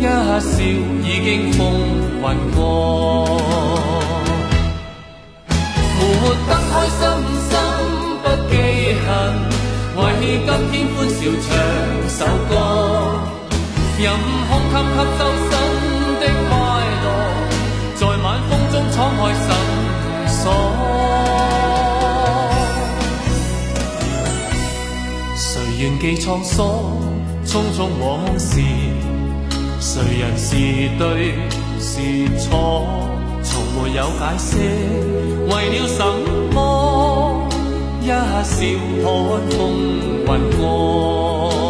一笑已经风云过。活得开心心不记恨，为今天欢笑唱首歌。任空吸吸收新的快乐，在晚风中敞开心锁。愿记沧桑，匆匆往事，谁人是对是错，从没有解释，为了什么？一笑看风云过。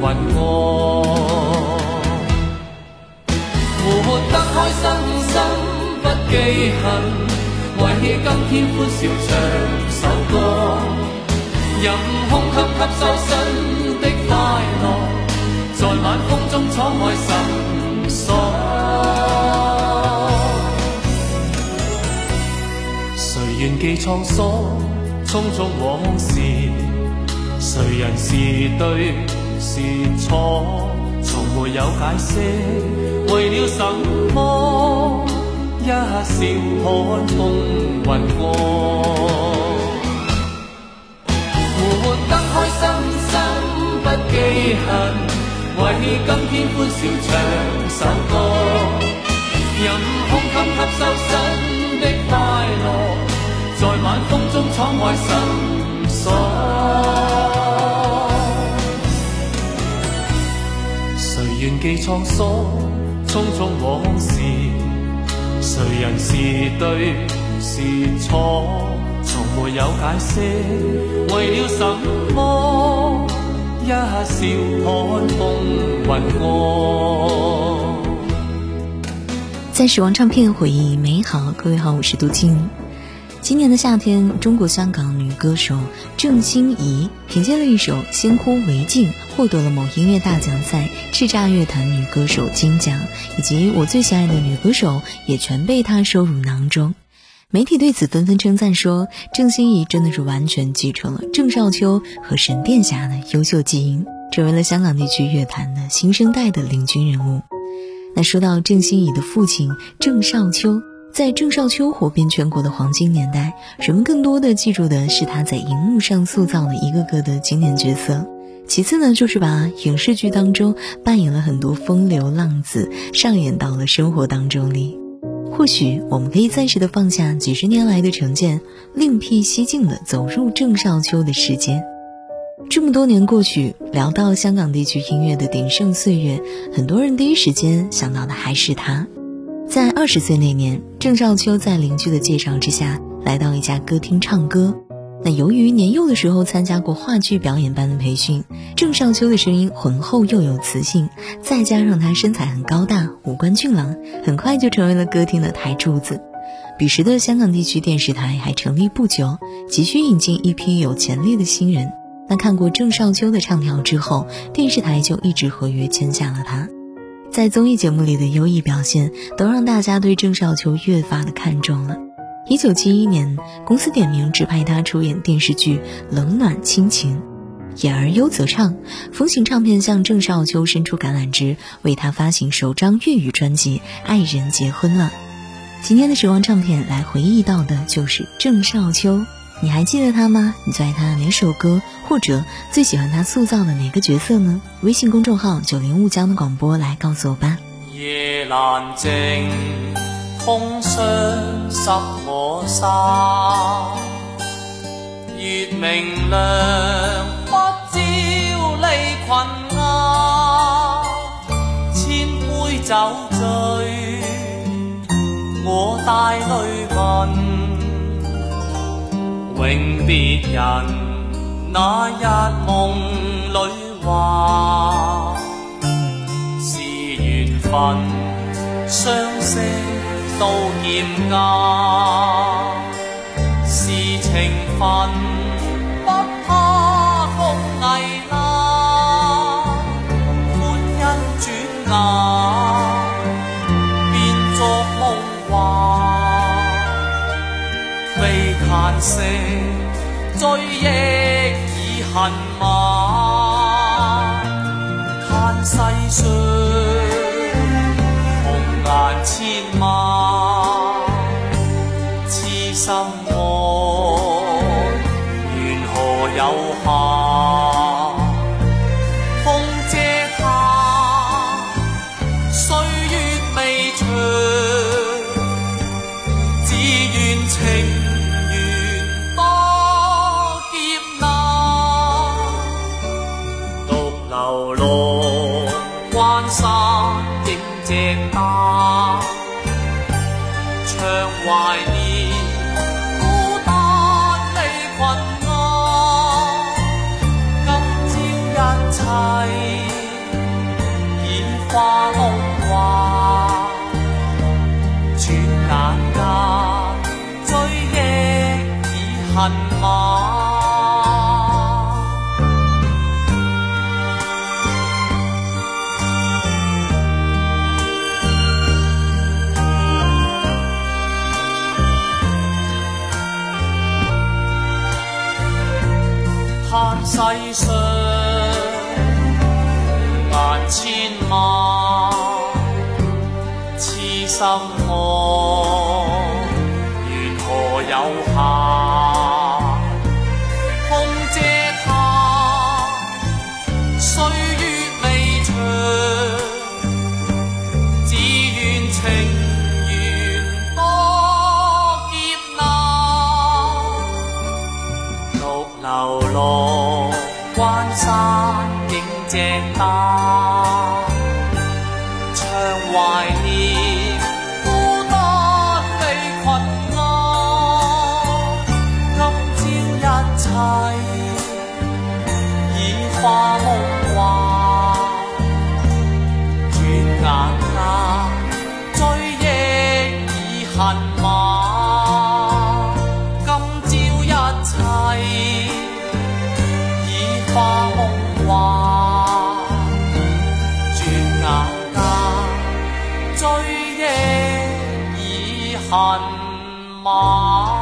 云过，活得开心心不记恨，为今天欢笑唱首歌，任空襟吸收新的快乐，在晚风中敞开心锁。谁愿记沧桑，匆匆往事。谁人是对是错，从没有解释，为了什么？一笑看风云过。活得开心心不记恨，为今天欢笑唱首歌，任空襟吸收新的快乐，在晚风中敞开心锁。愿记沧桑，匆匆往事，谁人是对是错，从没有解释，为了什么？一笑看风云过。在时光唱片回忆美好，各位好，我是杜静。今年的夏天，中国香港女歌手郑欣宜凭借了一首《先哭为敬》，获得了某音乐大奖赛叱咤乐坛女歌手金奖，以及我最喜爱的女歌手也全被她收入囊中。媒体对此纷纷称赞说，郑欣宜真的是完全继承了郑少秋和神殿侠的优秀基因，成为了香港地区乐坛的新生代的领军人物。那说到郑欣宜的父亲郑少秋。在郑少秋火遍全国的黄金年代，人们更多的记住的是他在荧幕上塑造的一个个的经典角色。其次呢，就是把影视剧当中扮演了很多风流浪子，上演到了生活当中里。或许我们可以暂时的放下几十年来的成见，另辟蹊径的走入郑少秋的世界。这么多年过去，聊到香港地区音乐的鼎盛岁月，很多人第一时间想到的还是他。在二十岁那年，郑少秋在邻居的介绍之下来到一家歌厅唱歌。那由于年幼的时候参加过话剧表演班的培训，郑少秋的声音浑厚又有磁性，再加上他身材很高大，五官俊朗，很快就成为了歌厅的台柱子。彼时的香港地区电视台还成立不久，急需引进一批有潜力的新人。那看过郑少秋的唱跳之后，电视台就一直合约签下了他。在综艺节目里的优异表现，都让大家对郑少秋越发的看重了。一九七一年，公司点名指派他出演电视剧《冷暖亲情》，演而优则唱。风行唱片向郑少秋伸出橄榄枝，为他发行首张粤语专辑《爱人结婚了》。今天的时光唱片来回忆到的就是郑少秋，你还记得他吗？你最爱他哪首歌，或者最喜欢他塑造的哪个角色呢？微信公众号九零雾江的广播来告诉我吧。夜阑静，风霜湿我衫，月明亮，別人那日夢裏話，是緣分，相识到劍家，是情分，不怕風危啦，歡欣轉眼。色追忆已恨晚，叹世上怀念孤单的困安，今朝一切已化梦幻，转眼间追忆已恨晚。叹世上万千万痴心爱。健康追忆已恨晚。